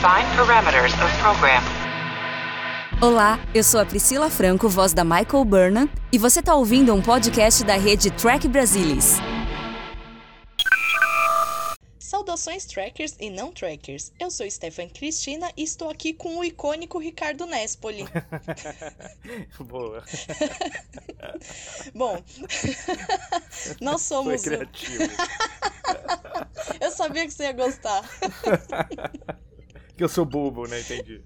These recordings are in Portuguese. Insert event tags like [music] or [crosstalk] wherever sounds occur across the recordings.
Define parameters of program. Olá, eu sou a Priscila Franco, voz da Michael Burnham, e você está ouvindo um podcast da rede Track Brasilis. Saudações trackers e não trackers. Eu sou Stephanie Cristina e estou aqui com o icônico Ricardo Nespoli. [laughs] Boa. [laughs] Bom, [laughs] nós somos. Foi criativo. Eu sabia que você ia gostar. Que eu sou bobo, né? Entendi.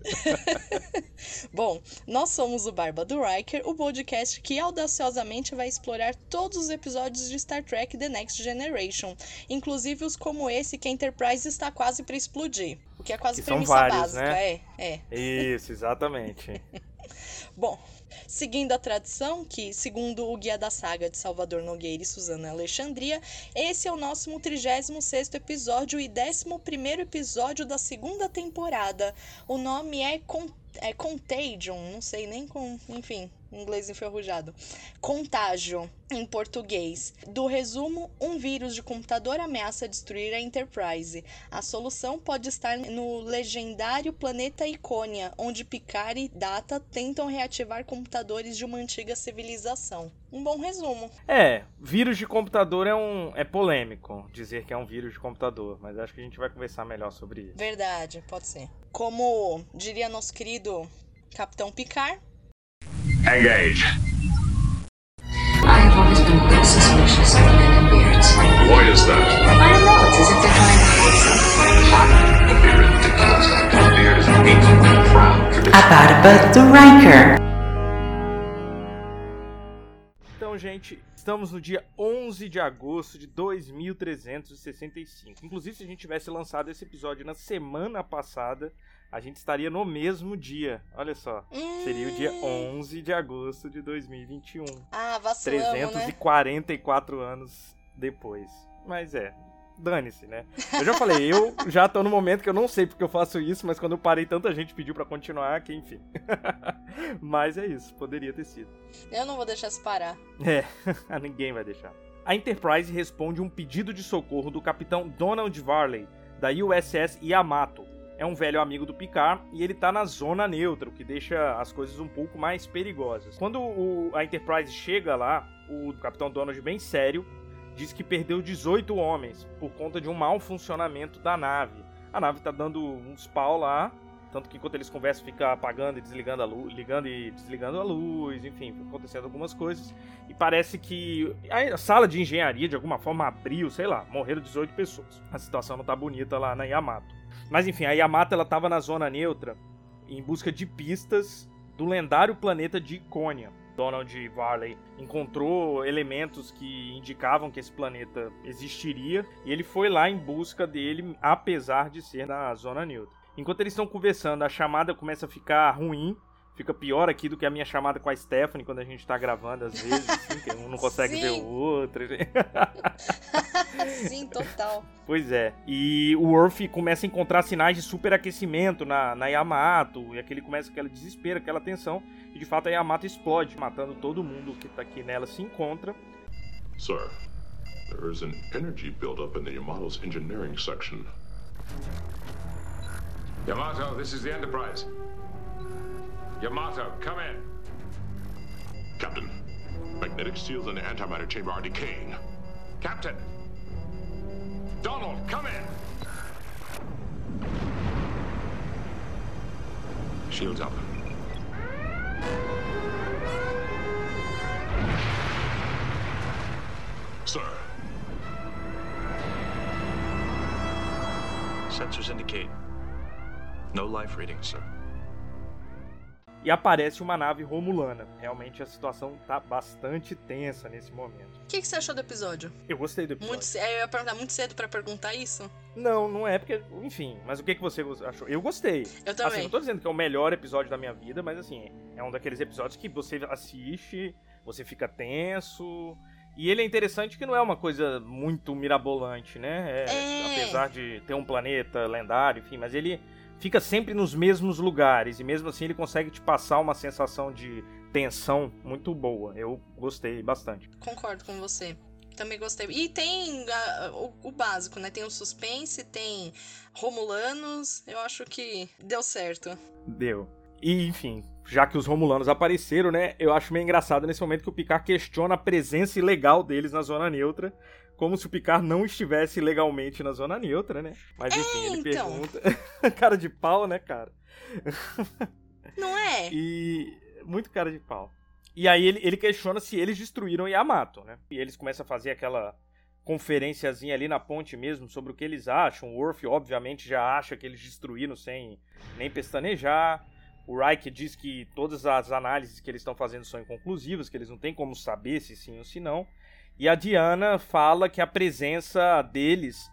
[laughs] Bom, nós somos o Barba do Riker, o podcast que audaciosamente vai explorar todos os episódios de Star Trek The Next Generation, inclusive os como esse que a Enterprise está quase para explodir. O que é quase Que premissa vários, básica, né? é, é. Isso, exatamente. [laughs] Bom, seguindo a tradição, que segundo o Guia da Saga de Salvador Nogueira e Suzana Alexandria, esse é o nosso 36º episódio e 11º episódio da segunda temporada. O nome é, Con é Contagion, não sei nem com... enfim, inglês enferrujado. Contágio, em português. Do resumo, um vírus de computador ameaça destruir a Enterprise. A solução pode estar no legendário planeta Icônia, onde Picard e Data tentam reativar computadores de uma antiga civilização. Um bom resumo. É, vírus de computador é um é polêmico dizer que é um vírus de computador, mas acho que a gente vai conversar melhor sobre isso. Verdade, pode ser. Como diria nosso querido Capitão Picard, Engage. I have always been a bit suspicious of men in beards. Why is that? I don't know, it's as if they're trying to hide something. A beard is ridiculous. A beard is an ancient and proud tradition. A barba do Riker. Então, gente, estamos no dia 11 de agosto de 2365. Inclusive, se a gente tivesse lançado esse episódio na semana passada, a gente estaria no mesmo dia. Olha só. Seria o dia 11 de agosto de 2021. ah, vacilamos, né? 344 anos depois. Mas é, dane-se, né? Eu já falei, eu já tô no momento que eu não sei porque eu faço isso, mas quando eu parei, tanta gente pediu pra continuar que, enfim. [laughs] mas é isso, poderia ter sido. Eu não vou deixar isso parar. É, [laughs] ninguém vai deixar. A Enterprise responde um pedido de socorro do capitão Donald Varley, da USS Yamato. É um velho amigo do Picard e ele tá na zona neutra, o que deixa as coisas um pouco mais perigosas. Quando o- a Enterprise chega lá, o capitão Donald, bem sério, diz que perdeu 18 homens por conta de um mau funcionamento da nave. A nave tá dando uns pau lá, tanto que enquanto eles conversam fica apagando e desligando a luz, ligando e desligando a luz, enfim, acontecendo algumas coisas. E parece que a sala de engenharia de alguma forma abriu, sei lá, morreram 18 pessoas. A situação não tá bonita lá na Yamato. Mas enfim, a Yamato ela tava na zona neutra em busca de pistas do lendário planeta de Icônia. Donald Varley encontrou elementos que indicavam que esse planeta existiria e ele foi lá em busca dele, apesar de ser na zona neutra. Enquanto eles estão conversando, a chamada começa a ficar ruim. Fica pior aqui do que a minha chamada com a Stephanie quando a gente tá gravando, às vezes, assim, que um não consegue ver Sim. o outro. [laughs] Sim, total. Pois é. E o Worf começa a encontrar sinais de superaquecimento na, na Yamato. E aquele começa aquele desespero, aquela tensão. E de fato a Yamato explode, matando todo mundo que tá aqui nela se encontra. Sir, there is an energy buildup in the Yamato's engineering section. Yamato, this is the Enterprise. Yamato, come in. Captain, magnetic seals in the antimatter chamber are decaying. Captain! Donald, come in! Shields up. Sir, Sensors indicate no life readings, sir. E aparece uma nave romulana. Realmente a situação tá bastante tensa nesse momento. O que, que você achou do episódio? Eu gostei do episódio. Muito, eu ia perguntar muito cedo pra perguntar isso. Não, não é porque. Enfim, mas o que, que você achou? Eu gostei. Eu também. Assim, não tô dizendo que é o melhor episódio da minha vida, mas assim, é um daqueles episódios que você assiste, você fica tenso. E ele é interessante que não é uma coisa muito mirabolante, né? É, É. Apesar de ter um planeta lendário, enfim, mas ele fica sempre nos mesmos lugares. E mesmo assim ele consegue te passar uma sensação de tensão muito boa. Eu gostei bastante. Concordo com você. Também gostei. E tem ah, o, o básico, né? Tem o suspense, tem Romulanos. Eu acho que deu certo. Deu. E, enfim, já que os Romulanos apareceram, né? Eu acho meio engraçado nesse momento que o Picard questiona a presença ilegal deles na zona neutra. Como se o Picard não estivesse legalmente na zona neutra, né? Mas enfim, É, ele então. pergunta. [laughs] cara de pau, né, cara? Não é? E. Muito cara de pau. E aí ele, ele questiona se eles destruíram Yamato, né? E eles começam a fazer aquela conferenciazinha ali na ponte mesmo sobre o que eles acham. O Worf, obviamente, já acha que eles destruíram sem nem pestanejar. O Reich diz que todas as análises que eles estão fazendo são inconclusivas, que eles não têm como saber se sim ou se não. E a Diana fala que a presença deles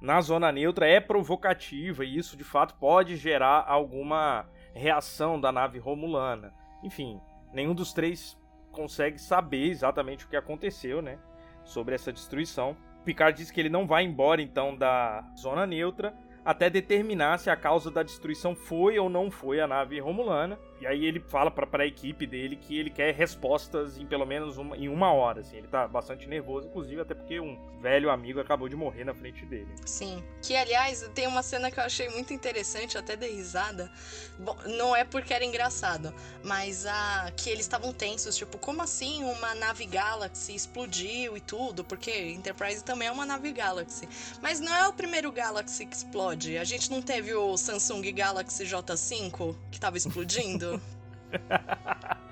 na zona neutra é provocativa e isso de fato pode gerar alguma reação da nave romulana. Enfim, nenhum dos três consegue saber exatamente o que aconteceu, né, sobre essa destruição. Picard diz que ele não vai embora então da zona neutra até determinar se a causa da destruição foi ou não foi a nave romulana. E aí ele fala para a equipe dele que ele quer respostas em pelo menos uma, em uma hora. Assim. Ele tá bastante nervoso, inclusive, até porque um velho amigo acabou de morrer na frente dele. Sim. Que, aliás, tem uma cena que eu achei muito interessante, até dei risada. Bom, não é porque era engraçado, mas a que eles estavam tensos, tipo, como assim uma nave Galaxy explodiu e tudo? Porque Enterprise também é uma nave Galaxy. Mas não é o primeiro Galaxy que explode. A gente não teve o Samsung Galaxy J5 que tava explodindo? [laughs]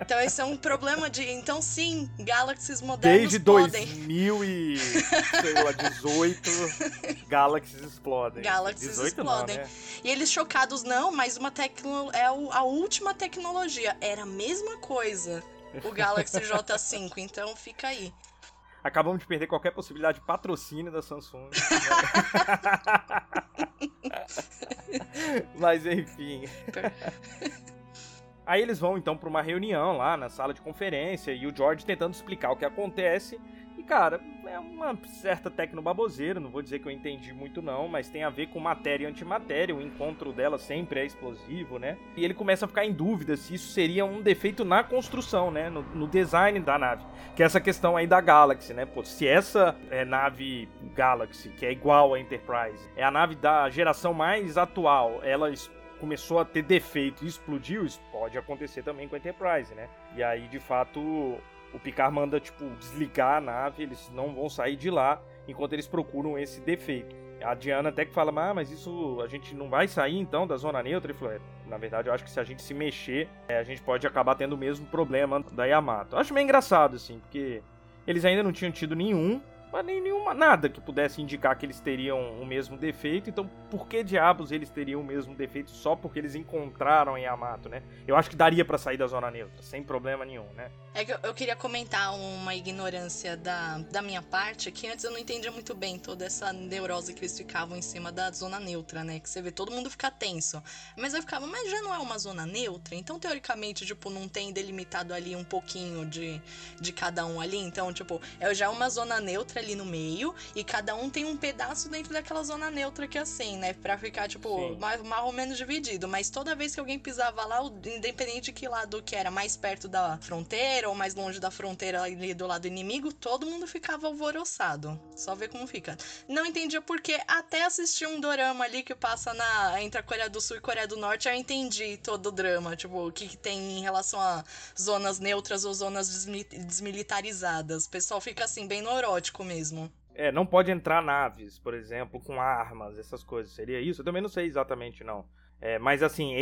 Então esse é um problema de. Então sim, Galaxies modernos Desde podem. 2018, [laughs] Galaxies explodem. Galaxies 18 explodem. Não, né? E eles chocados, não, mas uma tecno... é a última tecnologia. Era a mesma coisa. O Galaxy [laughs] J5, então fica aí. Acabamos de perder qualquer possibilidade de patrocínio da Samsung. Mas enfim. Aí eles vão então para uma reunião lá na sala de conferência e o George tentando explicar o que acontece. E cara, é uma certa tecnobaboseira, não vou dizer que eu entendi muito não, mas tem a ver com matéria e antimatéria, o encontro dela sempre é explosivo, né? E ele começa a ficar em dúvida se isso seria um defeito na construção, né? No, no design da nave. Que é essa questão aí da Galaxy, né? Pô, se essa é, nave Galaxy, que é igual à Enterprise, é a nave da geração mais atual, ela começou a ter defeito e explodiu, isso pode acontecer também com a Enterprise, né? E aí, de fato, o Picard manda, tipo, desligar a nave, eles não vão sair de lá enquanto eles procuram esse defeito. A Diana até que fala, ah, mas isso a gente não vai sair então da zona neutra? Ele falou, é, na verdade eu acho que se a gente se mexer, é, a gente pode acabar tendo o mesmo problema da Yamato. Eu acho meio engraçado, assim, porque eles ainda não tinham tido nenhum, mas nem nenhuma, nada que pudesse indicar que eles teriam o mesmo defeito. Então, por que diabos eles teriam o mesmo defeito só porque eles encontraram a Yamato, né? Eu acho que daria pra sair da zona neutra, sem problema nenhum, né? É que eu, eu queria comentar uma ignorância da, da minha parte, que antes eu não entendia muito bem toda essa neurose que eles ficavam em cima da zona neutra, né? Que você vê todo mundo ficar tenso. Mas eu ficava, mas já não é uma zona neutra? Então, teoricamente, tipo, não tem delimitado ali um pouquinho de, de cada um ali? Então, tipo, é já uma zona neutra ali no meio e cada um tem um pedaço dentro daquela zona neutra que é assim, né? Pra ficar, tipo, mais, mais ou menos dividido. Mas toda vez que alguém pisava lá, independente de que lado que era, mais perto da fronteira ou mais longe da fronteira ali do lado inimigo, todo mundo ficava alvoroçado. Só ver como fica. Não entendia porque até assistir um dorama ali que passa na entre a Coreia do Sul e Coreia do Norte, eu entendi todo o drama, tipo, o que, que tem em relação a zonas neutras ou zonas desmi- desmilitarizadas. O pessoal fica assim, bem neurótico mesmo. É, não pode entrar naves, por exemplo, com armas, essas coisas. Seria isso? Eu também não sei exatamente, não. É, mas assim,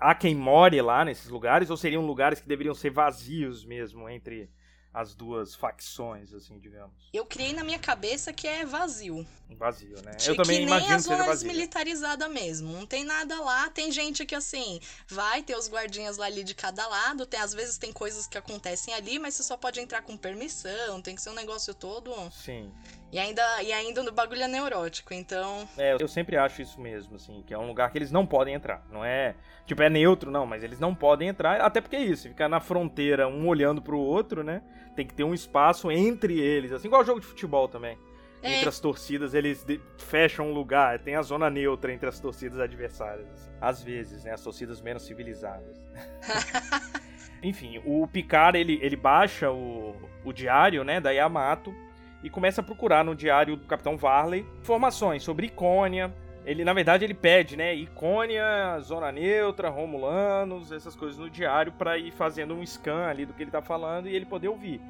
há quem more lá nesses lugares ou seriam lugares que deveriam ser vazios mesmo entre as duas facções, assim, digamos? Eu criei na minha cabeça que é vazio. Vazio, né? Tipo, Eu também que nem imagino a que seja zona vazio. desmilitarizada mesmo. Não tem nada lá. Tem gente que, assim, vai ter os guardinhas lá ali de cada lado. Tem, às vezes tem coisas que acontecem ali, mas você só pode entrar com permissão. Tem que ser um negócio todo. Sim. E ainda, e ainda o bagulho é neurótico. Então, É, eu sempre acho isso mesmo, assim, que é um lugar que eles não podem entrar. Não é, tipo, é neutro, não, mas eles não podem entrar, até porque é isso, ficar na fronteira, um olhando pro outro, né? Tem que ter um espaço entre eles, assim, igual jogo de futebol também. É. Entre as torcidas, eles fecham um lugar, tem a zona neutra entre as torcidas adversárias. assim. Às vezes, né? As torcidas menos civilizadas. [laughs] Enfim, o Picard, ele, ele baixa o, o diário, né, da Yamato, e começa a procurar no diário do Capitão Varley informações sobre Icônia. Ele, na verdade, ele pede, né, Icônia, Zona Neutra, Romulanos, essas coisas no diário para ir fazendo um scan ali do que ele tá falando e ele poder ouvir.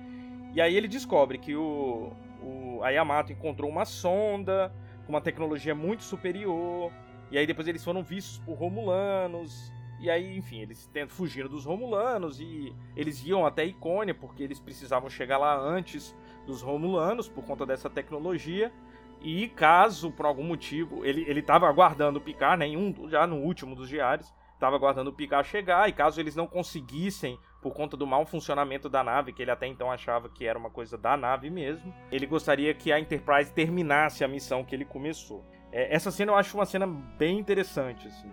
E aí ele descobre que o, o a Yamato encontrou uma sonda com uma tecnologia muito superior. E aí depois eles foram vistos por Romulanos. E aí, enfim, eles tentam fugir dos Romulanos e eles iam até Icônia porque eles precisavam chegar lá antes dos Romulanos por conta dessa tecnologia. E caso, por algum motivo, ele, ele tava aguardando o Picard, né, um, já no último dos diários, estava aguardando o Picard chegar, e caso eles não conseguissem, por conta do mau funcionamento da nave, que ele até então achava que era uma coisa da nave mesmo, ele gostaria que a Enterprise terminasse a missão que ele começou. É, essa cena eu acho uma cena bem interessante, assim.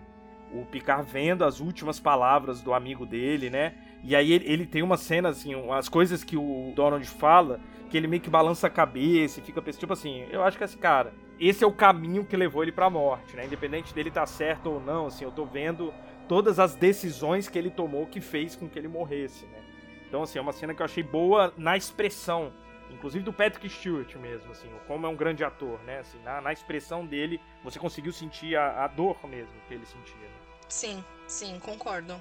O Picard vendo as últimas palavras do amigo dele, né? E aí ele, ele tem uma cena, assim, as coisas que o Donald fala, que ele meio que balança a cabeça e fica tipo assim, eu acho que esse cara, esse é o caminho que levou ele pra morte, né? Independente dele estar tá certo ou não, assim, eu tô vendo todas as decisões que ele tomou que fez com que ele morresse, né? Então, assim, é uma cena que eu achei boa na expressão, inclusive do Patrick Stewart mesmo, assim, como é um grande ator, né? Assim, na, na expressão dele, você conseguiu sentir a, a dor mesmo que ele sentia. Né? Sim, sim, concordo.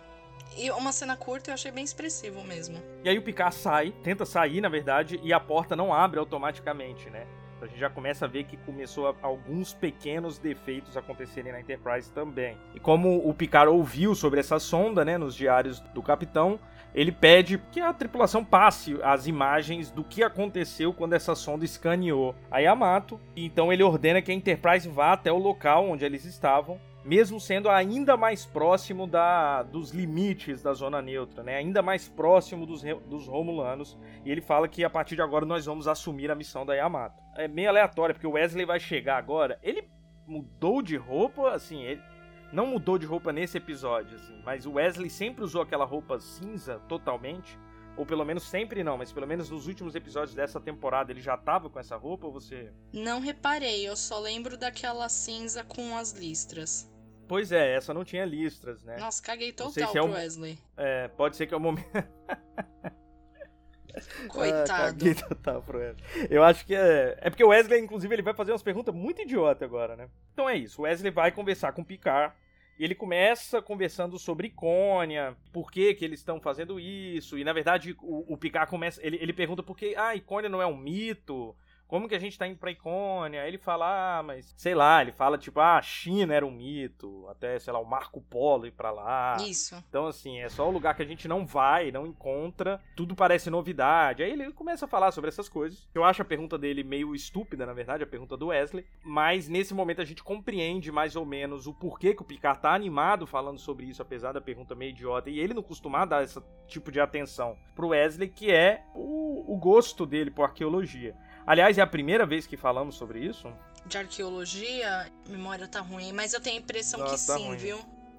E uma cena curta eu achei bem expressivo mesmo. E aí o Picard sai, tenta sair, na verdade, e a porta não abre automaticamente, né? A gente já começa a ver que começou alguns pequenos defeitos acontecerem na Enterprise também. E como o Picard ouviu sobre essa sonda, né, nos diários do capitão, ele pede que a tripulação passe as imagens do que aconteceu quando essa sonda escaneou a Yamato. Então ele ordena que a Enterprise vá até o local onde eles estavam mesmo sendo ainda mais próximo da, dos limites da zona neutra, né? ainda mais próximo dos, dos Romulanos. E ele fala que a partir de agora nós vamos assumir a missão da Yamato. É meio aleatório, porque o Wesley vai chegar agora. Ele mudou de roupa, assim, ele não mudou de roupa nesse episódio, assim, mas o Wesley sempre usou aquela roupa cinza totalmente. Ou pelo menos sempre não, mas pelo menos nos últimos episódios dessa temporada ele já tava com essa roupa ou você. Não reparei, eu só lembro daquela cinza com as listras. Pois é, essa não tinha listras, né? Nossa, caguei total se é pro Wesley. É, pode ser que é o momento. [laughs] Coitado. Ah, caguei total pro Wesley. Eu acho que é. É porque o Wesley, inclusive, ele vai fazer umas perguntas muito idiotas agora, né? Então é isso. O Wesley vai conversar com o Picard. E ele começa conversando sobre Icônia, por que, que eles estão fazendo isso. E na verdade, o, o Picard começa. Ele, ele pergunta por que. Ah, Icônia não é um mito como que a gente tá indo pra Icônia? Aí ele fala, ah, mas sei lá, ele fala tipo, ah, a China era um mito, até, sei lá, o Marco Polo ir pra lá. Isso. Então, assim, é só o lugar que a gente não vai, não encontra, tudo parece novidade. Aí ele começa a falar sobre essas coisas. Eu acho a pergunta dele meio estúpida, na verdade, a pergunta do Wesley, mas nesse momento a gente compreende mais ou menos o porquê que o Picard tá animado falando sobre isso, apesar da pergunta meio idiota, e ele não costuma dar esse tipo de atenção pro Wesley, que é o, o gosto dele por arqueologia. Aliás, é a primeira vez que falamos sobre isso? De arqueologia, memória tá ruim, mas eu tenho a impressão Nossa, que tá sim, ruim. viu?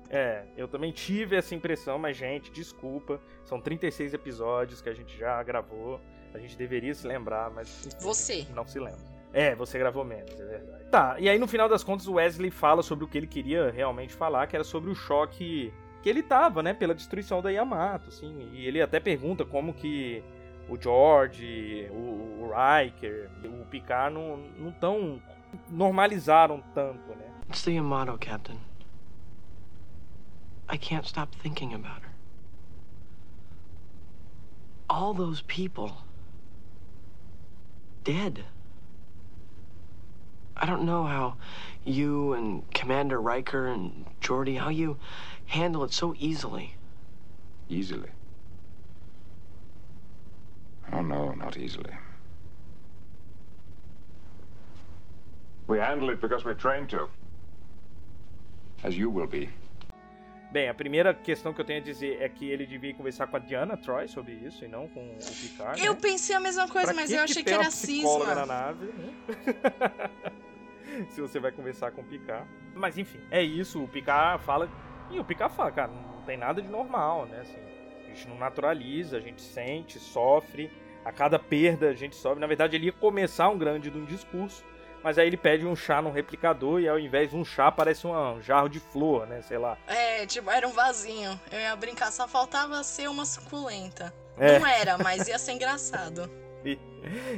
É, eu também tive essa impressão, mas, gente, desculpa. São 36 episódios que a gente já gravou. A gente deveria se lembrar, mas. Você. Não se lembra. É, você gravou menos, é verdade. Tá, e aí no final das contas o Wesley fala sobre o que ele queria realmente falar, que era sobre o choque que ele tava, né, pela destruição da Yamato, assim. E ele até pergunta como que o George, o, o Riker, o Picard não, não tão normalizaram tanto, né? It's the Yamato, Captain. I can't stop thinking about her. All those people dead. I don't know how you and Commander Riker and Geordi, how you handle it so easily. Easily? Oh, no, not easily. We handle it because we're trained to. As you will be. Bem, a primeira questão que eu tenho a dizer é que ele devia conversar com a Diana Troy sobre isso e não com o Picard. Eu né? pensei a mesma coisa, pra mas que eu achei que, que era cisma. na nave, né? [laughs] Se você vai conversar com o Picard. Mas enfim, é isso. O Picard fala. E o Picard fala, cara, não tem nada de normal, né? Assim, a gente não naturaliza, a gente sente, sofre a cada perda a gente sobe. Na verdade, ele ia começar um grande de um discurso, mas aí ele pede um chá no replicador e ao invés de um chá parece um jarro de flor, né? Sei lá. É, tipo, era um vasinho. Eu ia brincar, só faltava ser uma suculenta. É. Não era, mas ia ser engraçado. [laughs] e,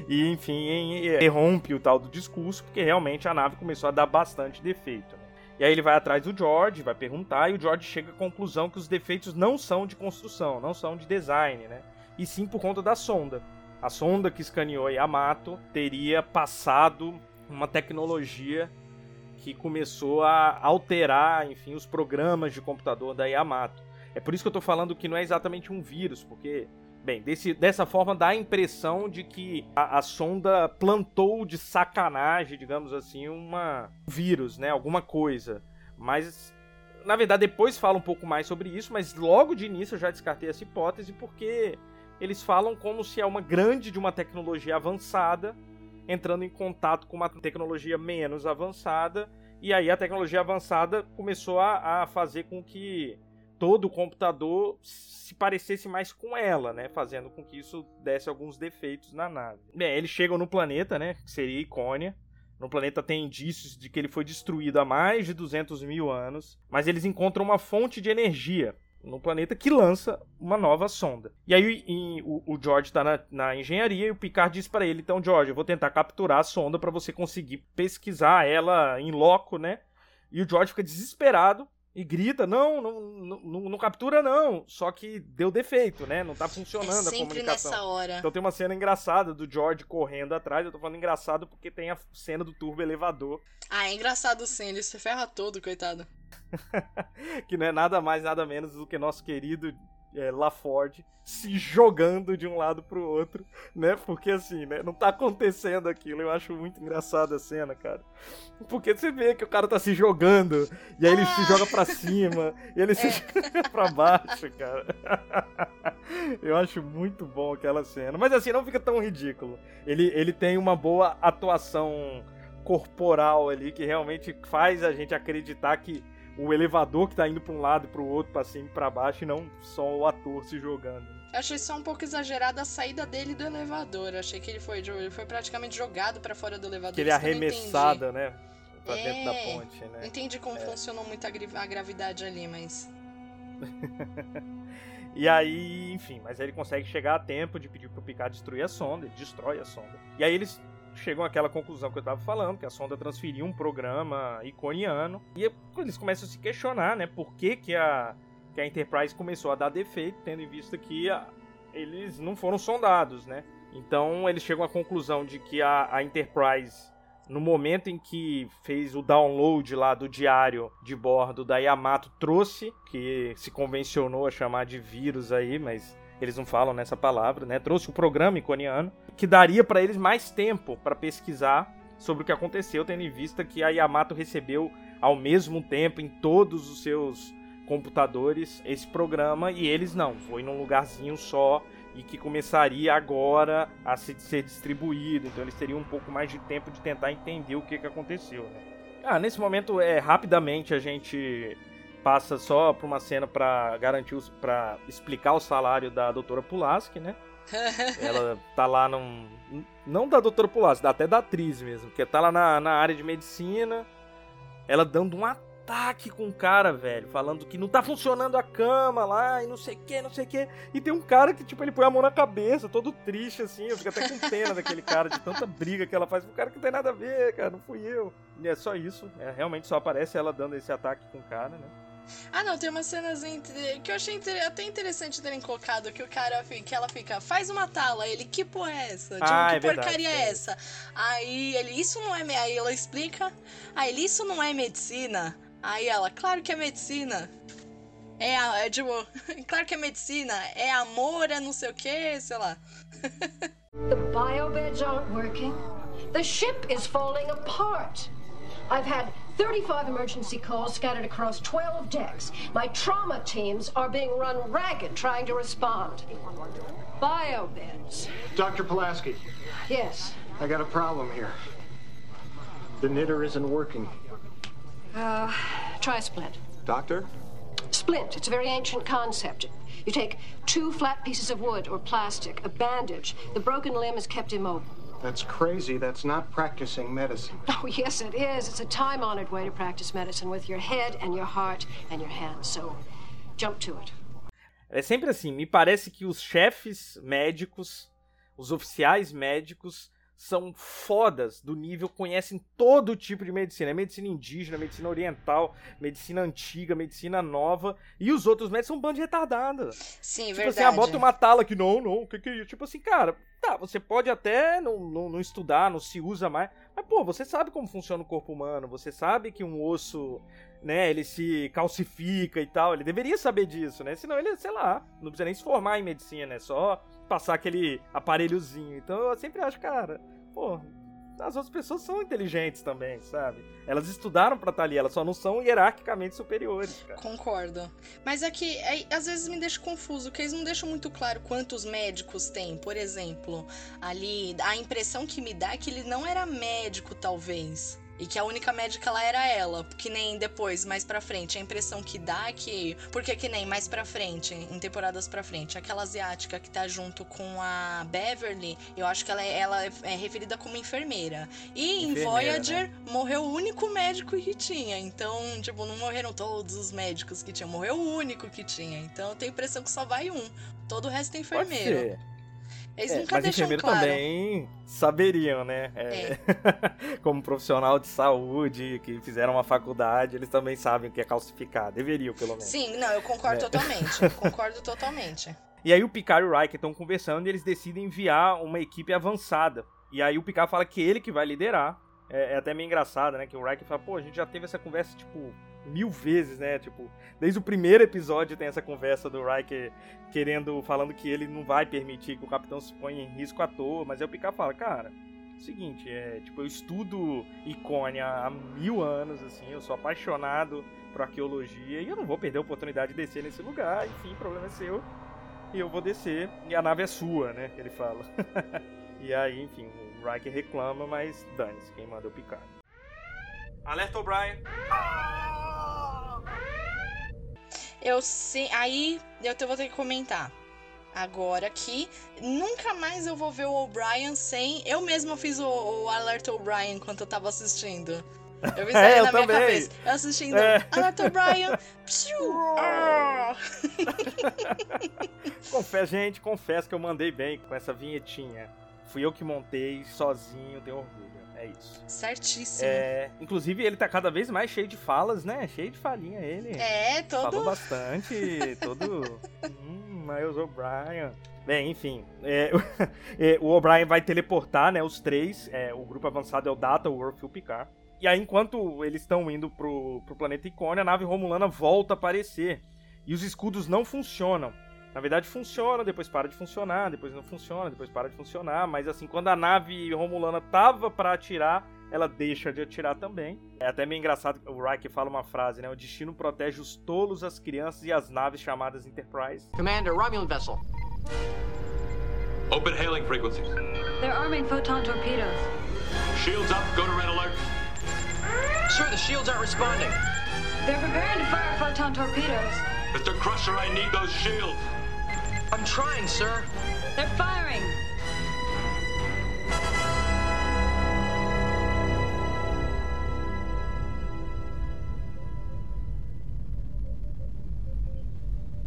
e, enfim, interrompe o tal do discurso, porque realmente a nave começou a dar bastante defeito. Né? E aí ele vai atrás do George, vai perguntar, e o George chega à conclusão que os defeitos não são de construção, não são de design, né? E sim por conta da sonda. A sonda que escaneou Yamato teria passado uma tecnologia que começou a alterar, enfim, os programas de computador da Yamato. É por isso que eu estou falando que não é exatamente um vírus, porque Bem, desse, dessa forma dá a impressão de que a, a, sonda plantou de sacanagem, digamos assim, uma um vírus, né? Alguma coisa. Mas, na verdade, depois fala um pouco mais sobre isso, mas logo de início eu já descartei essa hipótese porque eles falam como se é uma grande de uma tecnologia avançada entrando em contato com uma tecnologia menos avançada e aí a tecnologia avançada começou a, a fazer com que todo o computador se parecesse mais com ela, né? Fazendo com que isso desse alguns defeitos na nave. Bem, eles chegam no planeta, né? Que seria Icônia. No planeta tem indícios de que ele foi destruído há mais de 200 mil anos, mas eles encontram uma fonte de energia no planeta que lança uma nova sonda. E aí em, o, o, George está na, na, engenharia e o Picard diz para ele: então, George, eu vou tentar capturar a sonda para você conseguir pesquisar ela em loco, né? E o George fica desesperado e grita: não, não, não, não, captura, não. Só que deu defeito, né? Não tá funcionando é a comunicação. Nessa hora. Então tem uma cena engraçada do George correndo atrás. Eu tô falando engraçado porque tem a cena do turbo elevador. Ah, é engraçado sim, ele se ferra todo, coitado. [laughs] que não é nada mais, nada menos do que nosso querido é, LaFord se jogando de um lado pro outro, né? Porque assim, né? Não tá acontecendo aquilo. Eu acho muito engraçada a cena, cara. Porque você vê que o cara tá se jogando, e aí ele se joga pra cima, e ele se é. joga [laughs] pra baixo, cara. [laughs] Eu acho muito bom aquela cena. Mas assim, não fica tão ridículo. Ele, ele tem uma boa atuação corporal ali que realmente faz a gente acreditar que o elevador que tá indo pra um lado e pro outro, pra cima e pra baixo, e não só o ator se jogando. Eu achei só um pouco exagerada a saída dele do elevador. Eu achei que ele foi, ele foi praticamente jogado para fora do elevador. Que ele é arremessado, né? Pra é, dentro da é, ponte, né? Não entendi como é. funcionou muito a, a gravidade ali, mas. [laughs] e aí, enfim, mas ele consegue chegar a tempo de pedir pro Picard destruir a sonda, ele destrói a sonda. E aí eles chegam àquela conclusão que eu estava falando, que a sonda transferiu um programa iconiano. E eles começam a se questionar, né? Por que, que, a, que a Enterprise começou a dar defeito, tendo em vista que a, eles não foram sondados, né? Então eles chegam à conclusão de que a, a Enterprise, no momento em que fez o download lá do diário de bordo da Yamato, trouxe, que se convencionou a chamar de vírus aí, mas eles não falam nessa palavra, né? Trouxe o programa iconiano, que daria para eles mais tempo para pesquisar sobre o que aconteceu, tendo em vista que a Yamato recebeu ao mesmo tempo em todos os seus computadores esse programa e eles não, foi num lugarzinho só e que começaria agora a ser distribuído, então eles teriam um pouco mais de tempo de tentar entender o que, que aconteceu. Né? Ah, nesse momento, é rapidamente a gente passa só pra uma cena para garantir para explicar o salário da doutora Pulaski, né? [laughs] Ela tá lá num. Não da doutora Pulaski, até da atriz mesmo, que tá lá na, na área de medicina. Ela dando um ataque com o cara, velho, falando que não tá funcionando a cama lá e não sei o que, não sei o que. E tem um cara que, tipo, ele põe a mão na cabeça, todo triste assim. Eu fico até com pena daquele cara, de tanta briga que ela faz com o cara que não tem nada a ver, cara, não fui eu. E é só isso, é, realmente só aparece ela dando esse ataque com o cara, né? Ah, não, tem umas cenas que eu achei até interessante terem colocado que o cara que ela fica, faz uma tala, ele, que porra é essa? Tipo, ah, que é porcaria verdade, é essa? Aí ele, isso não é. Aí ela explica, aí ele, isso não é medicina. Aí ela, claro que é medicina. É, é tipo, [laughs] claro que é medicina, é amor, é não sei o que, sei lá. [laughs] The biobeds aren't working. The ship is falling apart. I've had 35 emergency calls scattered across 12 decks. My trauma teams are being run ragged trying to respond. Biobeds. Dr. Pulaski. Yes. I got a problem here. The knitter isn't working. Uh, try splint. Doctor? Splint. It's a very ancient concept. You take two flat pieces of wood or plastic, a bandage. The broken limb is kept immobile. That's crazy. That's not practicing medicine. [laughs] Oh, yes, it is. It's a time honored way to practice medicine with your head and your heart and your hands. So, jump to it. É sempre assim. Me parece que os chefes médicos, Os oficiais médicos são fodas do nível, conhecem todo tipo de medicina. É medicina indígena, medicina oriental, medicina antiga, medicina nova. E os outros médicos são um bando de retardada. Sim, tipo verdade. assim, ah, bota uma tala que não, não, o que que é isso? Tipo assim, cara, tá, você pode até não, não, não estudar, não se usa mais, mas, pô, você sabe como funciona o corpo humano, você sabe que um osso, né, ele se calcifica e tal, ele deveria saber disso, né? Senão ele, sei lá, não precisa nem se formar em medicina, é só passar aquele aparelhozinho. Então eu sempre acho, cara, pô, as outras pessoas são inteligentes também, sabe? Elas estudaram pra estar ali, elas só não são hierarquicamente superiores, cara. Concordo. Mas é que é, às vezes me deixa confuso, que eles não deixam muito claro quantos médicos tem. Por exemplo, ali, a impressão que me dá é que ele não era médico, talvez. E que a única médica lá era ela. Que nem depois, mais pra frente. A impressão que dá é que. Porque que nem mais pra frente, em temporadas pra frente, aquela asiática que tá junto com a Beverly, eu acho que ela é, ela é referida como enfermeira. E em Enfermeira, Voyager morreu o único médico que tinha. Então, tipo, não morreram todos os médicos que tinham. Morreu o único que tinha. Então eu tenho a impressão que só vai um. Todo o resto é Pode enfermeiro. ser. Eles É, nunca mas deixam enfermeiro claro. também saberiam, né? É, [laughs] Como profissional de saúde, que fizeram uma faculdade, eles também sabem o que é calcificar. Deveriam, pelo menos. Sim, não, eu concordo Né? totalmente. [laughs] Concordo totalmente. E aí o Picard e o Riker estão conversando e eles decidem enviar uma equipe avançada. E aí o Picard fala que ele que vai liderar. É, é até meio engraçado, né? Que o Riker fala, pô, a gente já teve essa conversa, tipo, mil vezes, né? Tipo, desde o primeiro episódio tem essa conversa do Riker querendo, falando que ele não vai permitir que o capitão se ponha em risco à toa. Mas aí o Picard fala, cara, seguinte, é, tipo, eu estudo Icônia há mil anos, assim, eu sou apaixonado por arqueologia e eu não vou perder a oportunidade de descer nesse lugar, enfim, o problema é seu. E eu vou descer e a nave é sua, né? Ele fala. [laughs] e aí, enfim, o Riker reclama, mas dane-se, quem manda é o Picard. Alerta O'Brien! Eu sei. Aí eu vou ter que comentar. Agora que nunca mais eu vou ver o O'Brien sem. Eu mesma fiz o, o Alert O'Brien enquanto eu tava assistindo. Eu fiz [laughs] É, eu na minha também. cabeça. Eu assistindo É. Alert O'Brien. [laughs] ah. [laughs] Confesso, gente, confesso que eu mandei bem com essa vinhetinha. Fui eu que montei, sozinho, tenho orgulho. É isso. Certíssimo. É, inclusive, ele tá cada vez mais cheio de falas, né? Cheio de falinha ele. É, todo. Falou bastante, todo. hum, Miles O'Brien. Bem, enfim. é, [laughs] é, o O'Brien vai teleportar, né? Os três. é, o grupo avançado é o Data, o Worf e o Picard. E aí, enquanto eles estão indo pro, pro planeta Icônia, a nave romulana volta a aparecer. E os escudos não funcionam. Na verdade, funciona, depois para de funcionar, depois não funciona, depois para de funcionar. Mas assim, quando a nave romulana tava para atirar, ela deixa de atirar também. É até meio engraçado que o Riker fala uma frase, né? O destino protege os tolos, as crianças e as naves chamadas Enterprise. Commander, Romulan vessel. Open hailing frequencies. They're arming photon torpedoes. Shields up, go to red alert. Sir, the shields aren't responding. They're preparing to fire photon torpedoes. Mr. Crusher, I need those shields. I'm trying, sir. They're firing.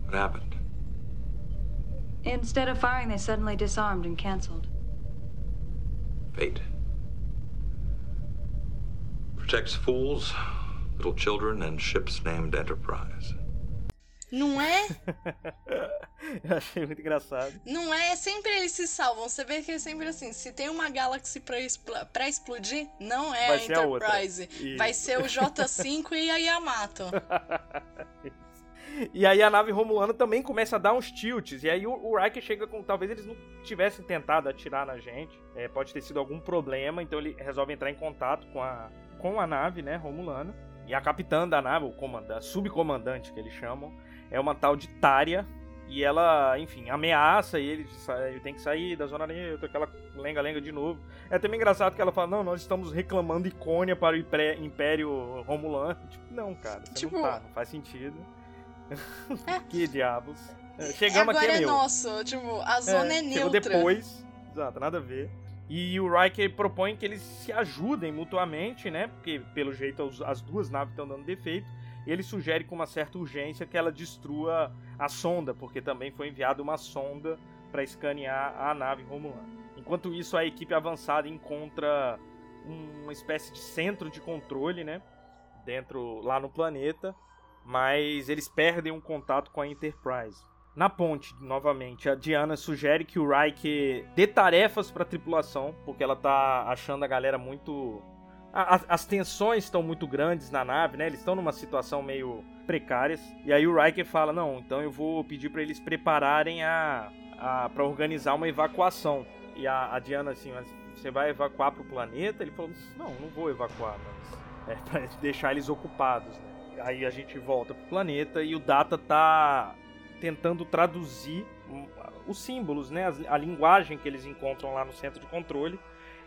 What happened? Instead of firing, they suddenly disarmed and canceled. Fate. Protects fools, little children, and ships named Enterprise. Não é? [laughs] Eu achei muito engraçado. Não é? Sempre eles se salvam. Você vê que é sempre assim. Se tem uma Galaxy pra, pra explodir, não é Vai a ser a outra. Enterprise. Vai ser o [laughs] J5 e a Yamato. E aí a nave romulana também começa a dar uns tilts. E aí o, o Riker chega com. Talvez eles não tivessem tentado atirar na gente. É, pode ter sido algum problema. Então ele resolve entrar em contato com a, com a nave, né, romulana. E a capitã da nave, o comandante, subcomandante que eles chamam, é uma tal de Tária. E ela, enfim, ameaça ele, ele tem que sair da zona neutra, aquela lenga-lenga de novo. É até meio engraçado que ela fala, não, nós estamos reclamando Icônia para o Impé- Império Romulano. Tipo, não, cara, você Tipo- não tá, não faz sentido. [laughs] que diabos. É, chegamos Agora aqui, é meu. nosso. Tipo, a zona é, Chegou neutra. depois. Exato, nada a ver. E o Riker propõe que eles se ajudem mutuamente, né? Porque, pelo jeito, as duas naves estão dando defeito. Ele sugere com uma certa urgência que ela destrua a sonda, porque também foi enviada uma sonda para escanear a nave romulana. Enquanto isso, a equipe avançada encontra uma espécie de centro de controle, né, dentro lá no planeta, mas eles perdem um contato com a Enterprise. Na ponte, novamente, a Diana sugere que o Riker dê tarefas para a tripulação, porque ela tá achando a galera muito as, tensões estão muito grandes na nave, né? Eles estão numa situação meio precárias. E aí o Riker fala: "Não, então eu vou pedir para eles prepararem a, a para organizar uma evacuação". E a, a Diana assim, mas você vai evacuar para o planeta? Ele falou: "Não, não vou evacuar, mas é para [laughs] deixar eles ocupados, né? Aí a gente volta pro planeta e o Data tá tentando traduzir os símbolos, né? A, linguagem que eles encontram lá no centro de controle.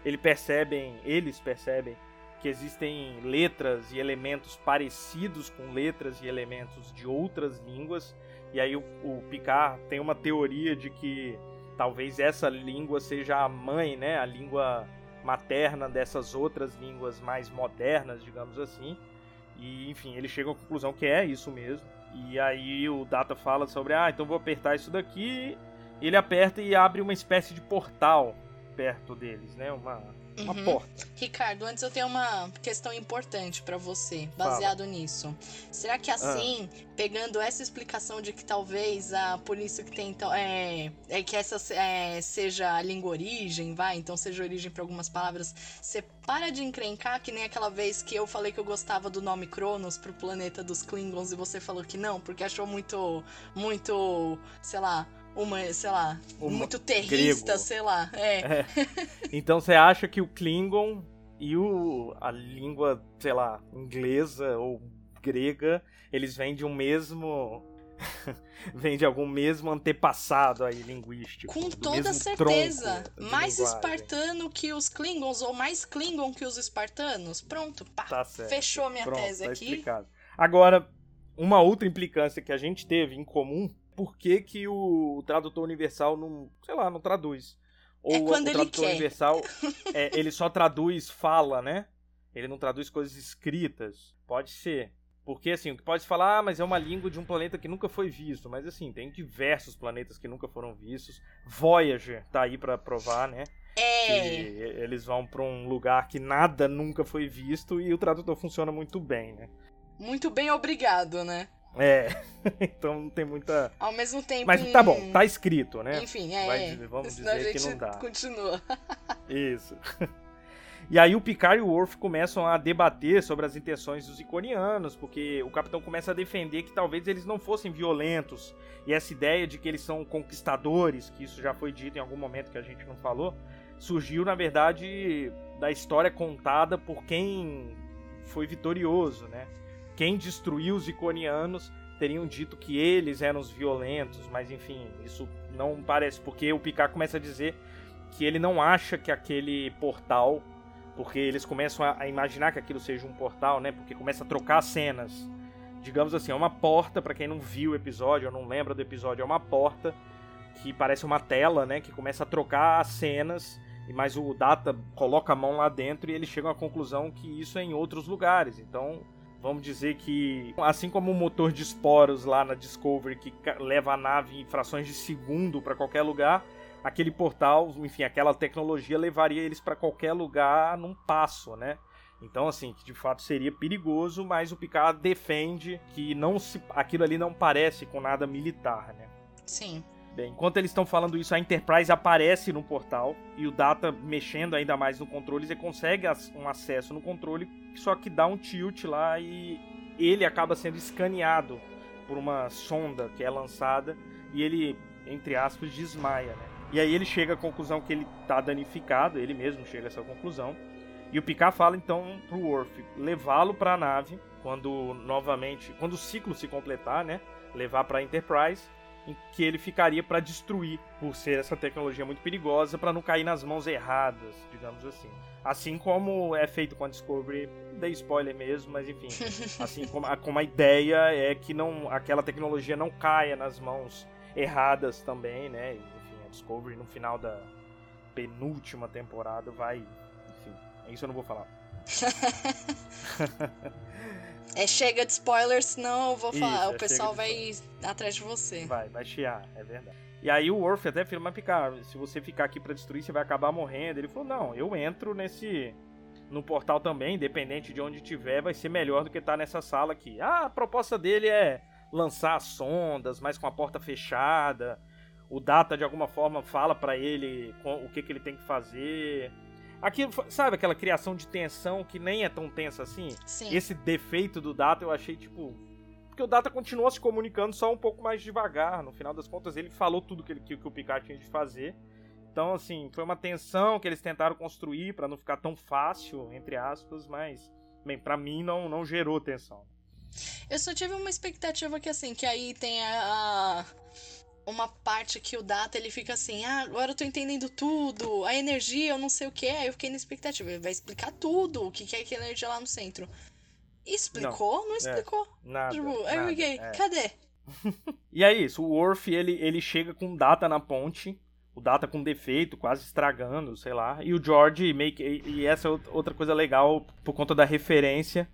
Eles percebem, eles percebem que existem letras e elementos parecidos com letras e elementos de outras línguas. E aí o, o Picard tem uma teoria de que talvez essa língua seja a mãe, né, a língua materna dessas outras línguas mais modernas, digamos assim. E enfim, ele chega à conclusão que é isso mesmo. E aí o Data fala sobre, ah, então vou apertar isso daqui. Ele aperta e abre uma espécie de portal perto deles, né? Uma uma uhum. porta. Ricardo, antes eu tenho uma questão importante para você, baseado Fala. nisso. Será que assim, ah. pegando essa explicação de que talvez a por isso que tem então, é, é que essa é, seja a língua origem, vai, então seja origem para algumas palavras, você para de encrencar que nem aquela vez que eu falei que eu gostava do nome Cronos pro planeta dos Klingons e você falou que não, porque achou muito muito, sei lá, uma, sei lá, uma muito terrista, grego. sei lá. É. é. [laughs] Então você acha que o Klingon e o, a língua, sei lá, inglesa ou grega, eles vêm de um mesmo. [laughs] vem de algum mesmo antepassado aí linguístico. Com toda certeza. Mais linguagem. espartano que os Klingons, ou mais Klingon que os espartanos. Pronto, pá. Tá fechou a minha Pronto, tese tá aqui. Explicado. Agora, uma outra implicância que a gente teve em comum por que, que o tradutor universal não, sei lá, não traduz. Ou é quando o tradutor universal, [laughs] é, ele só traduz fala, né? Ele não traduz coisas escritas. Pode ser. Porque, assim, o que pode falar, ah, mas é uma língua de um planeta que nunca foi visto. Mas, assim, tem diversos planetas que nunca foram vistos. Voyager tá aí para provar, né? É. Que eles vão para um lugar que nada nunca foi visto e o tradutor funciona muito bem, né? Muito bem, obrigado, né? É, [laughs] então não tem muita. Ao mesmo tempo. Mas tá bom, tá escrito, né? Enfim, é. Vai, vamos dizer que não dá. Continua. [laughs] Isso. E aí o Picard e o Worf começam a debater sobre as intenções dos iconianos, porque o capitão começa a defender que talvez eles não fossem violentos. E essa ideia de que eles são conquistadores, que isso já foi dito em algum momento que a gente não falou, surgiu na verdade da história contada por quem foi vitorioso, né? Quem destruiu os iconianos teriam dito que eles eram os violentos, mas enfim, isso não parece, porque o Picard começa a dizer que ele não acha que aquele portal, porque eles começam a, imaginar que aquilo seja um portal, né? Porque começa a trocar cenas. Digamos assim, é uma porta, para quem não viu o episódio ou não lembra do episódio, é uma porta que parece uma tela, né? Que começa a trocar as cenas, mas o Data coloca a mão lá dentro e eles chegam à conclusão que isso é em outros lugares. Então, Vamos dizer que, assim como o motor de esporos lá na Discovery que leva a nave em frações de segundo para qualquer lugar, aquele portal, enfim, aquela tecnologia levaria eles para qualquer lugar num passo, né? Então, assim, de fato seria perigoso, mas o Picard defende que não se, aquilo ali não parece com nada militar, né? Sim. Bem, enquanto eles estão falando isso, a Enterprise aparece no portal e o Data, mexendo ainda mais no controle, ele consegue um acesso no controle, só que dá um tilt lá e ele acaba sendo escaneado por uma sonda que é lançada e ele, entre aspas, desmaia, né? E aí ele chega à conclusão que ele está danificado, ele mesmo chega a essa conclusão. E o Picard fala então pro Worf levá-lo para a nave quando novamente, quando o ciclo se completar, né? Levar para Enterprise em que ele ficaria para destruir, por ser essa tecnologia muito perigosa, para não cair nas mãos erradas, digamos assim. Assim como é feito com a Discovery, dei spoiler mesmo, mas enfim, [laughs] assim como a, como a ideia é que não aquela tecnologia não caia nas mãos erradas também, né? Enfim, a Discovery no final da penúltima temporada vai, enfim, isso eu não vou falar. É, chega de spoilers, senão eu vou Isso, falar. é, o pessoal chega vai atrás de você. Vai, vai chiar, é verdade. E aí o Worf até afirma, mas Picard, se você ficar aqui pra destruir, você vai acabar morrendo. Ele falou, não, eu entro nesse... No portal também, independente de onde tiver, vai ser melhor do que estar nessa sala aqui. Ah, a proposta dele é lançar sondas, mas com a porta fechada. O Data, de alguma forma, fala pra ele o que, que ele tem que fazer. Aquilo, sabe aquela criação de tensão que nem é tão tensa assim? Sim. Esse defeito do Data eu achei, tipo... Porque o Data continuou se comunicando só um pouco mais devagar. No final das contas, ele falou tudo que, ele, que, que o Picard tinha de fazer. Então, assim, foi uma tensão que eles tentaram construir para não ficar tão fácil, entre aspas, mas, bem, pra mim não, não gerou tensão. Eu só tive uma expectativa que, assim, que aí tem a, a uma parte que o Data ele fica assim, ah, agora eu tô entendendo tudo, a energia, eu não sei o que, aí eu fiquei na expectativa, ele vai explicar tudo, o que, que é aquela energia lá no centro. Explicou? Não, não explicou. É, nada, tipo, aí eu fiquei, é. cadê? [laughs] e é isso, o Worf ele, ele chega com Data na ponte, o Data com defeito, quase estragando, sei lá, e o George meio que, e essa é outra coisa legal por conta da referência.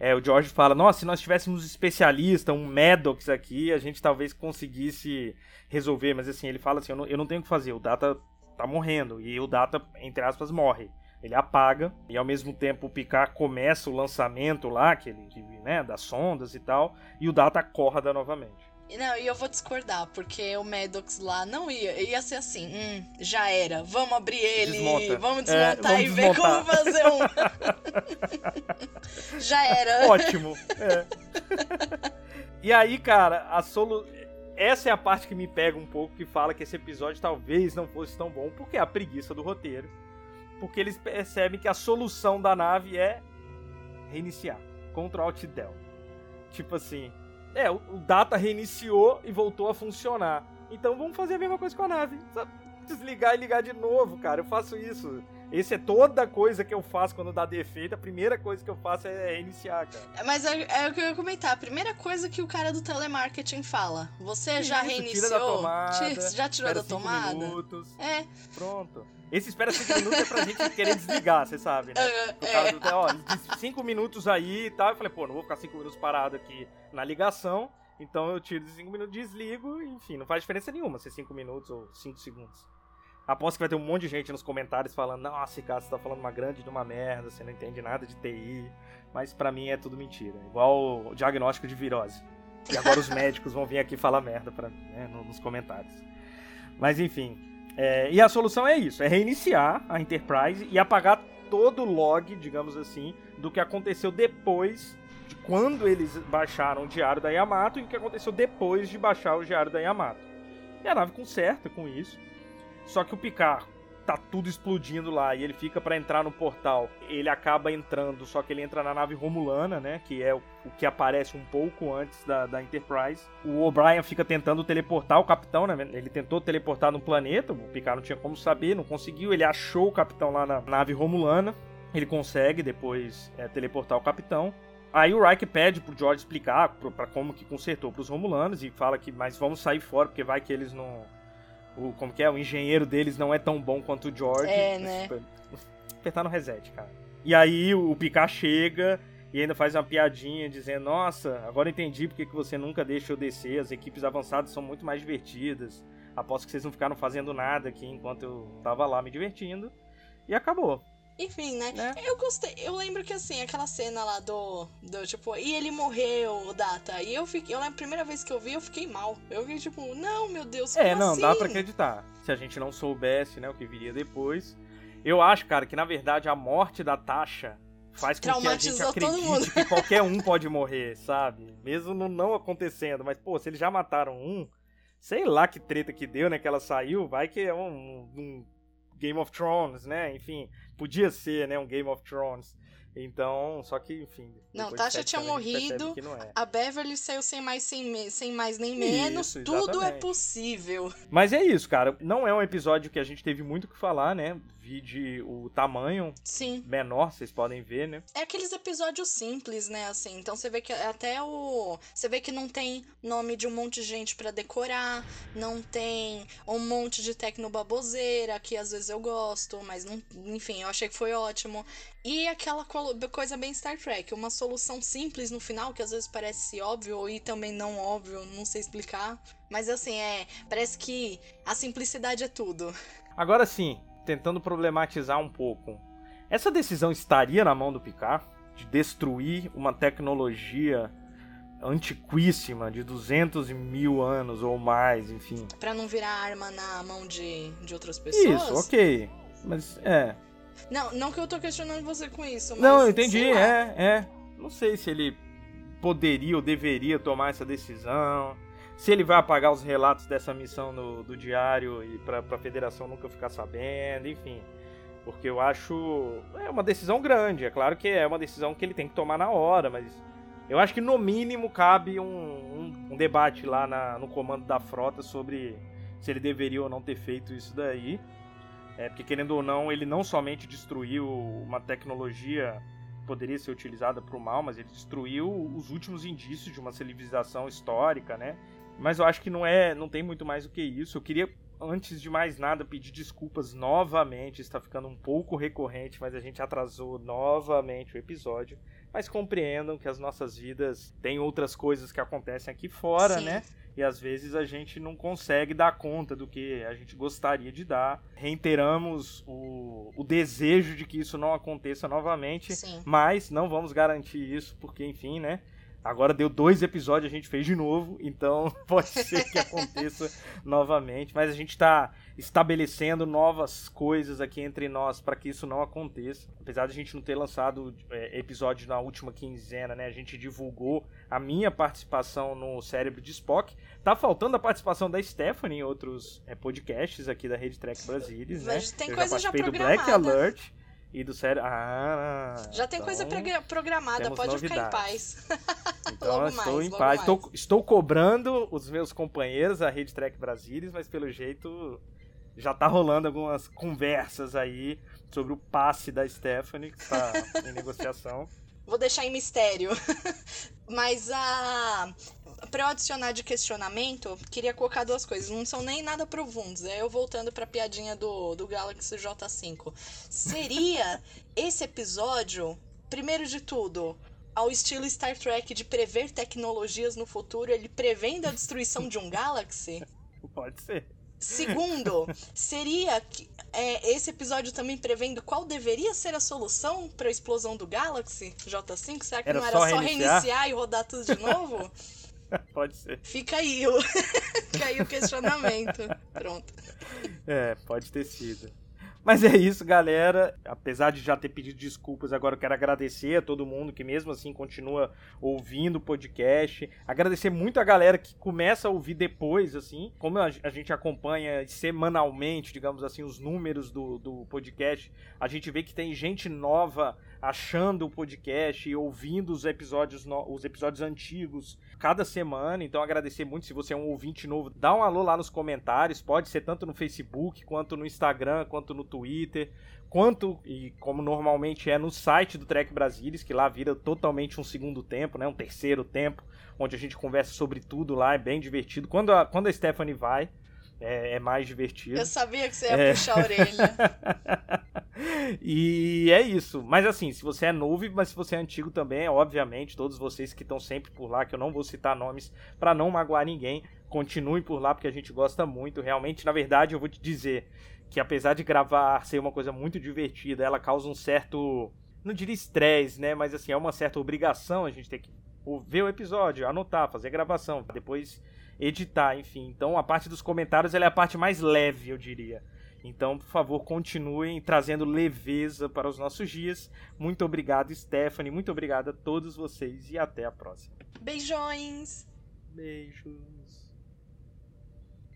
É, o George fala, nossa, se nós tivéssemos um especialista, um Maddox aqui, a gente talvez conseguisse resolver, mas assim, ele fala assim, eu não, eu não tenho o que fazer, o Data tá morrendo, e o Data, entre aspas, morre. Ele apaga, e ao mesmo tempo o Picard começa o lançamento lá, que ele, né, das sondas e tal, e o Data acorda novamente. Não, e eu vou discordar, porque o Maddox lá não ia. Ia ser assim, hum, já era. Vamos abrir ele, Desmonta. vamos É, desmontar vamos e ver como fazer um. [laughs] já era. Ótimo. é. e aí, cara, a solu... essa é a parte que me pega um pouco, que fala que esse episódio talvez não fosse tão bom, porque é a preguiça do roteiro. Porque eles percebem que a solução da nave é reiniciar. Ctrl Alt Del. Tipo assim, é, o Data reiniciou e voltou a funcionar. Então vamos fazer a mesma coisa com a nave. Só desligar e ligar de novo, cara. Eu faço isso. Esse é toda coisa que eu faço quando dá defeito. A primeira coisa que eu faço é reiniciar, cara. Mas é, é o que eu ia comentar. A primeira coisa que o cara do telemarketing fala. Você já Isso, reiniciou? Tira da tomada, Ti- já tirou da cinco tomada? Minutos, É. pronto. Esse espera 5 minutos é pra gente [laughs] querer desligar, você sabe, né? É, O cara é. do, ó, 5 minutos aí e tal. Eu falei, pô, não vou ficar 5 minutos parado aqui na ligação. Então eu tiro 5 minutos, desligo, enfim, não faz diferença nenhuma ser 5 minutos ou 5 segundos. Aposto que vai ter um monte de gente nos comentários falando, nossa, cara, você tá falando uma grande de uma merda, você não entende nada de TI. Mas pra mim é tudo mentira. Igual o diagnóstico de virose. E agora os [laughs] médicos vão vir aqui falar merda pra mim, né, no- nos comentários. Mas enfim. é, e a solução é isso: é reiniciar a Enterprise e apagar todo o log, digamos assim, do que aconteceu depois de quando eles baixaram o diário da Yamato e o que aconteceu depois de baixar o diário da Yamato. E a nave conserta com isso. Só que o Picard tá tudo explodindo lá e ele fica pra entrar no portal. Ele acaba entrando, só que ele entra na nave Romulana, né? Que é o, que aparece um pouco antes da, da Enterprise. O O'Brien fica tentando teleportar o capitão, né? Ele tentou teleportar no planeta, o Picard não tinha como saber, não conseguiu. Ele achou o capitão lá na nave Romulana. Ele consegue depois é, teleportar o capitão. Aí o Riker pede pro George explicar pra como que consertou pros Romulanos e fala que, mas vamos sair fora, porque vai que eles não. O, como que é? O engenheiro deles não é tão bom quanto o George. É, né? Tipo, Apertar no reset, cara. E aí o Picard chega e ainda faz uma piadinha dizendo: Nossa, agora entendi porque que você nunca deixa eu descer. As equipes avançadas são muito mais divertidas. Aposto que vocês não ficaram fazendo nada aqui enquanto eu tava lá me divertindo. E acabou. Enfim, né? Eu gostei. Eu lembro que assim, aquela cena lá do. do tipo, e ele morreu, o Data. E eu fiquei. Eu lembro, a primeira vez que eu vi, eu fiquei mal. Eu fiquei tipo, não, meu Deus, É, não, assim? dá pra acreditar. Se a gente não soubesse, né, o que viria depois. Eu acho, cara, que na verdade a morte da Tasha faz com que a gente Traumatizou todo mundo. acredite que [laughs] qualquer um pode morrer, sabe? Mesmo não acontecendo. Mas, pô, se eles já mataram um, sei lá que treta que deu, né, que ela saiu, vai que é um, um Game of Thrones, né? Enfim, podia ser, né, um Game of Thrones. Então, só que, enfim. Não, Tasha tinha morrido. é. A Beverly saiu sem mais, sem, sem mais nem menos. Isso, Tudo é possível. Mas é isso, cara. Não é um episódio que a gente teve muito o que falar, né? Vide o tamanho Sim. menor, vocês podem ver, né? É aqueles episódios simples, né, assim. Então você vê que até o. Você vê que não tem nome de um monte de gente para decorar, não tem um monte de tecnobaboseira, que às vezes eu gosto, mas não. Enfim, eu achei que foi ótimo. E aquela coisa bem Star Trek, uma solução simples no final, que às vezes parece óbvio e também não óbvio, não sei explicar. Mas assim, é. Parece que a simplicidade é tudo. Agora sim, tentando problematizar um pouco. Essa decisão estaria na mão do Picard de destruir uma tecnologia antiquíssima de 200 mil anos ou mais, enfim. Para não virar arma na mão de, de outras pessoas? Isso, ok. Mas é. Não, não que eu tô questionando você com isso, mas. Não, eu entendi, é, é. Não sei se ele poderia ou deveria tomar essa decisão. Se ele vai apagar os relatos dessa missão no, do diário e pra, pra federação nunca ficar sabendo, enfim. Porque eu acho. É uma decisão grande. É claro que é uma decisão que ele tem que tomar na hora, mas eu acho que no mínimo cabe um, um, um debate lá na, no comando da frota sobre se ele deveria ou não ter feito isso daí. É, porque querendo ou não, ele não somente destruiu uma tecnologia que poderia ser utilizada para o mal, mas ele destruiu os últimos indícios de uma civilização histórica, né? Mas eu acho que não é, não tem muito mais do que isso. Eu queria antes de mais nada, pedir desculpas novamente. Está ficando um pouco recorrente, mas a gente atrasou novamente o episódio. Mas compreendam que as nossas vidas têm outras coisas que acontecem aqui fora, Sim. né? E às vezes a gente não consegue dar conta do que a gente gostaria de dar. Reiteramos o, o desejo de que isso não aconteça novamente, Sim. mas não vamos garantir isso, porque, enfim, né? Agora deu dois episódios, a gente fez de novo, então [laughs] pode ser que aconteça [laughs] novamente. Mas a gente está estabelecendo novas coisas aqui entre nós para que isso não aconteça. Apesar de a gente não ter lançado é, episódio na última quinzena, né? A gente divulgou a minha participação no Cérebro de Spock. Tá faltando a participação da Stephanie em outros é, podcasts aqui da Rede Trek Brasilis, né? Mas tem Eu coisa já já participei do Black programada. Alert e do sério. Ah, Já tem coisa então- progra- programada, pode ficar em novidades. paz. [laughs] [laughs] Então Logo estou mais, em paz. Estou, estou cobrando os meus companheiros da Rede Trek Brasilis, mas pelo jeito já tá rolando algumas conversas aí sobre o passe da Stephanie, que está em [laughs] negociação. Vou deixar em mistério. [laughs] Mas a. Pra eu adicionar de questionamento, queria colocar duas coisas. Não são nem nada profundos. É eu voltando pra piadinha do, do Galaxy J5. Seria [laughs] esse episódio, primeiro de tudo, ao estilo Star Trek de prever tecnologias no futuro, ele prevendo a destruição de um Galaxy? [laughs] Pode ser. Segundo, seria que, é, esse episódio também prevendo qual deveria ser a solução para a explosão do Galaxy J5? Será que Era não era só reiniciar? reiniciar e rodar tudo de novo? [laughs] Pode ser. Fica aí o, [laughs] fica aí o questionamento. Pronto. É, pode ter sido. Mas é isso, galera. Apesar de já ter pedido desculpas, agora eu quero agradecer a todo mundo que mesmo assim continua ouvindo o podcast. Agradecer muito a galera que começa a ouvir depois, assim. Como a gente acompanha semanalmente, digamos assim, os números do, do podcast, a gente vê que tem gente nova achando o podcast e ouvindo os episódios, os episódios antigos cada semana. Então agradecer muito se você é um ouvinte novo, dá um alô lá nos comentários, pode ser tanto no Facebook, quanto no Instagram, quanto no Twitter, quanto e como normalmente é no site do Trek Brasilis, que lá vira totalmente um segundo tempo, né, um terceiro tempo, onde a gente conversa sobre tudo lá, é bem divertido. Quando a, quando a Stephanie vai, é, é mais divertido. Eu sabia que você ia É. puxar a orelha. [laughs] e é isso. Mas assim, se você é novo, mas se você é antigo também, obviamente, todos vocês que estão sempre por lá, que eu não vou citar nomes pra não magoar ninguém, continuem por lá porque a gente gosta muito. Realmente, na verdade, eu vou te dizer que apesar de gravar ser uma coisa muito divertida, ela causa um certo, não diria estresse, né, mas assim, é uma certa obrigação a gente ter que ver o episódio, anotar, fazer a gravação, depois editar, enfim. Então, a parte dos comentários ela é a parte mais leve, eu diria. Então, por favor, continuem trazendo leveza para os nossos dias. Muito obrigado, Stephanie. Muito obrigado a todos vocês e até a próxima. Beijões! Beijos.